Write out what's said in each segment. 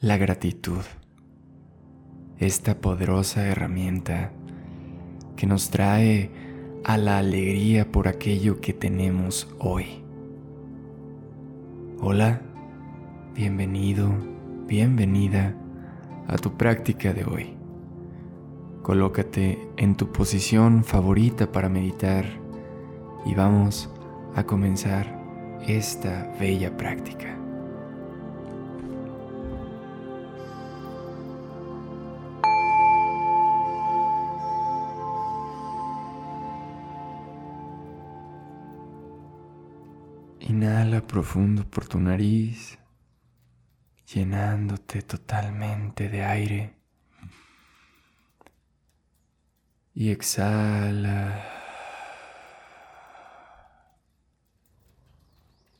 la gratitud, esta poderosa herramienta que nos trae a la alegría por aquello que tenemos hoy. Hola, bienvenido, bienvenida a tu práctica de hoy. Colócate en tu posición favorita para meditar y vamos a comenzar esta bella práctica. Inhala profundo por tu nariz, llenándote totalmente de aire. Y exhala.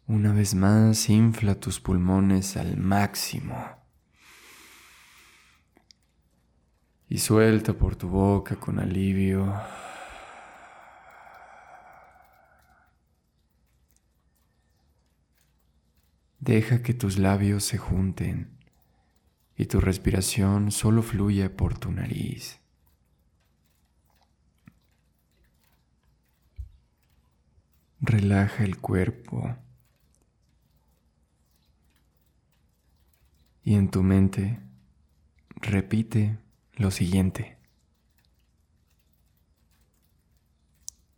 Una vez más, infla tus pulmones al máximo. Y suelta por tu boca con alivio. Deja que tus labios se junten y tu respiración solo fluya por tu nariz. Relaja el cuerpo y en tu mente repite lo siguiente.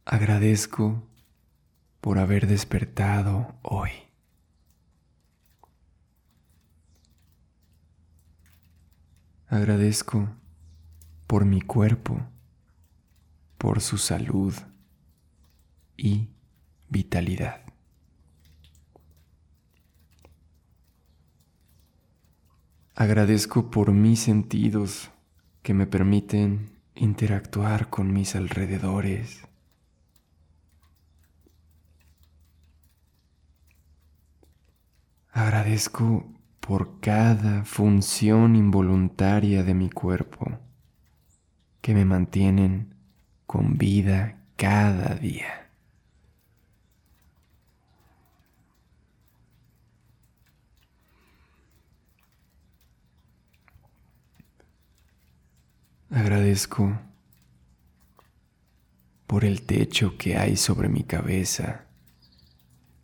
Agradezco por haber despertado hoy. Agradezco por mi cuerpo, por su salud y vitalidad. Agradezco por mis sentidos que me permiten interactuar con mis alrededores. Agradezco por cada función involuntaria de mi cuerpo que me mantienen con vida cada día. Agradezco por el techo que hay sobre mi cabeza,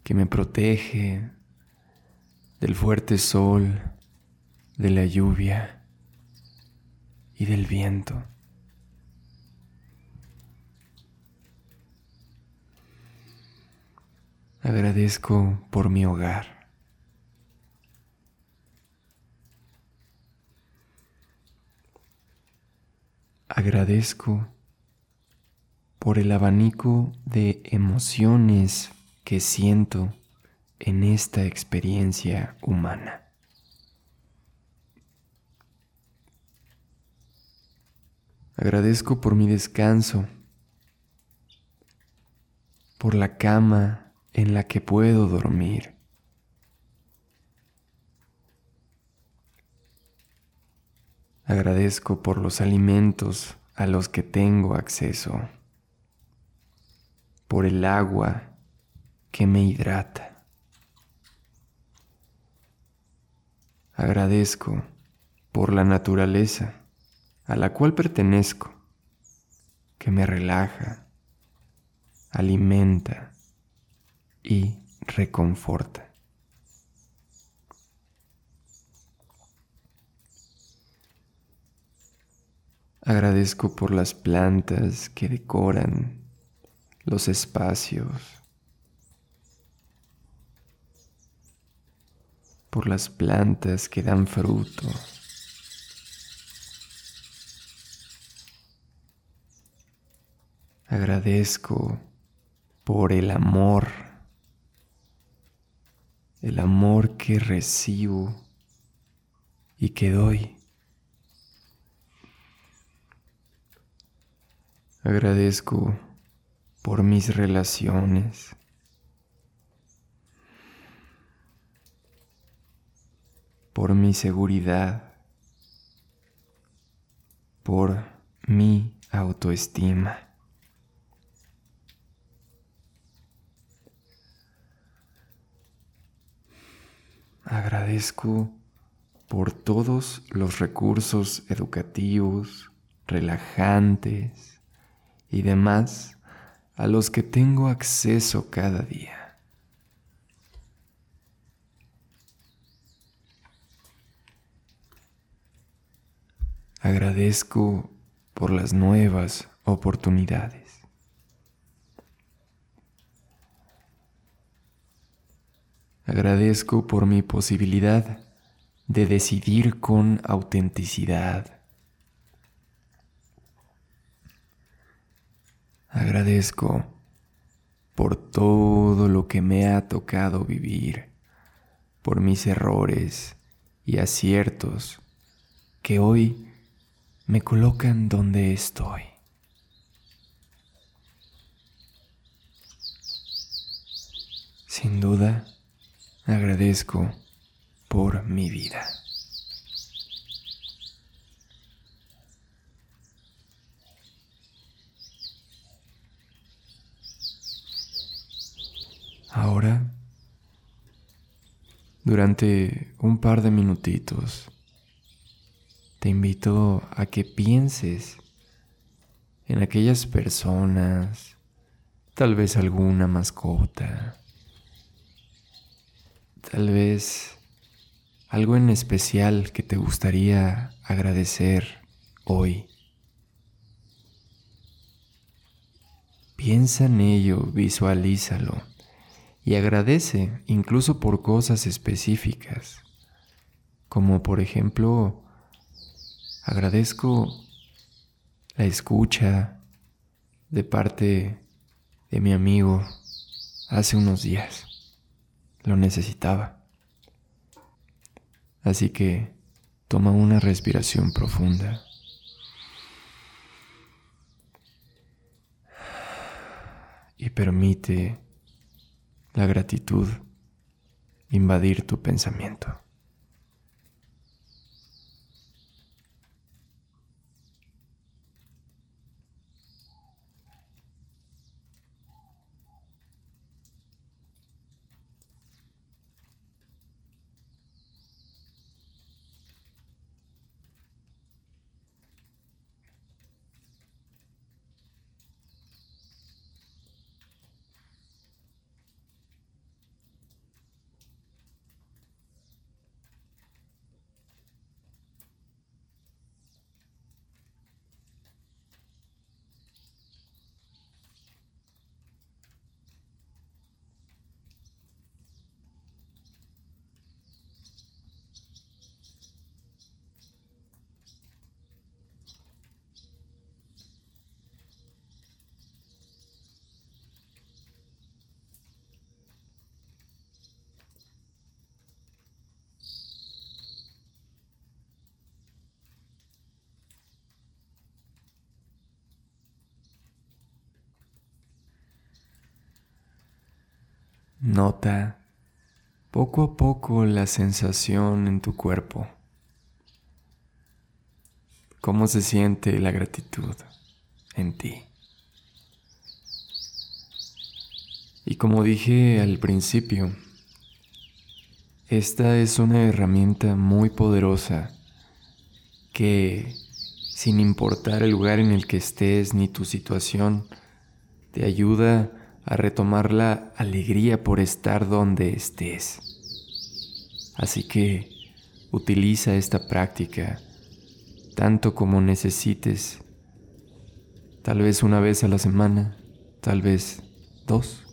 que me protege del fuerte sol, de la lluvia y del viento. Agradezco por mi hogar. Agradezco por el abanico de emociones que siento en esta experiencia humana. Agradezco por mi descanso, por la cama en la que puedo dormir. Agradezco por los alimentos a los que tengo acceso, por el agua que me hidrata. Agradezco por la naturaleza a la cual pertenezco, que me relaja, alimenta y reconforta. Agradezco por las plantas que decoran los espacios por las plantas que dan fruto. Agradezco por el amor, el amor que recibo y que doy. Agradezco por mis relaciones. Por mi seguridad, por mi autoestima. Agradezco por todos los recursos educativos, relajantes y demás a los que tengo acceso cada día. Agradezco por las nuevas oportunidades. Agradezco por mi posibilidad de decidir con autenticidad. Agradezco por todo lo que me ha tocado vivir, por mis errores y aciertos que hoy me colocan donde estoy. Sin duda, agradezco por mi vida. Ahora, durante un par de minutitos, te invito a que pienses en aquellas personas, tal vez alguna mascota, tal vez algo en especial que te gustaría agradecer hoy. Piensa en ello, visualízalo y agradece incluso por cosas específicas, como por ejemplo, agradezco la escucha de parte de mi amigo hace unos días. Lo necesitaba. Así que toma una respiración profunda. Y permite la gratitud invadir tu pensamiento. Nota poco a poco la sensación en tu cuerpo. ¿Cómo se siente la gratitud en ti? Y como dije al principio, esta es una herramienta muy poderosa que, sin importar el lugar en el que estés ni tu situación, te ayuda a retomar la alegría por estar donde estés. Así que utiliza esta práctica tanto como necesites, tal vez una vez a la semana, tal vez dos.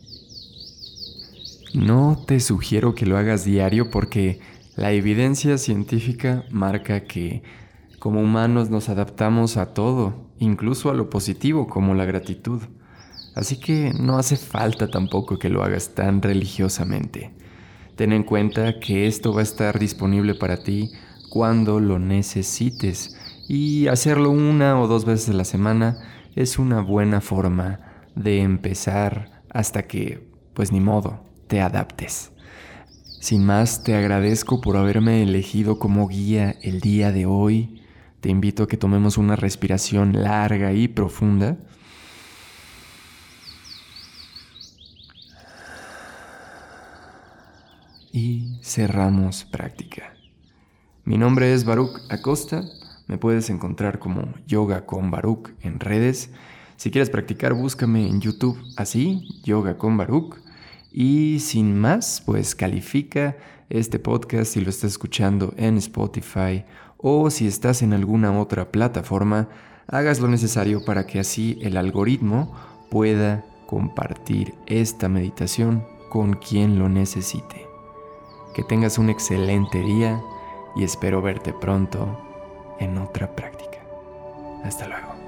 No te sugiero que lo hagas diario porque la evidencia científica marca que como humanos nos adaptamos a todo, incluso a lo positivo como la gratitud. Así que no hace falta tampoco que lo hagas tan religiosamente. Ten en cuenta que esto va a estar disponible para ti cuando lo necesites y hacerlo una o dos veces a la semana es una buena forma de empezar hasta que, pues ni modo, te adaptes. Sin más, te agradezco por haberme elegido como guía el día de hoy. Te invito a que tomemos una respiración larga y profunda. Y cerramos práctica. Mi nombre es Baruch Acosta. Me puedes encontrar como Yoga con Baruch en redes. Si quieres practicar, búscame en YouTube así, Yoga con Baruch. Y sin más, pues califica este podcast si lo estás escuchando en Spotify o si estás en alguna otra plataforma, hagas lo necesario para que así el algoritmo pueda compartir esta meditación con quien lo necesite. Que tengas un excelente día y espero verte pronto en otra práctica. Hasta luego.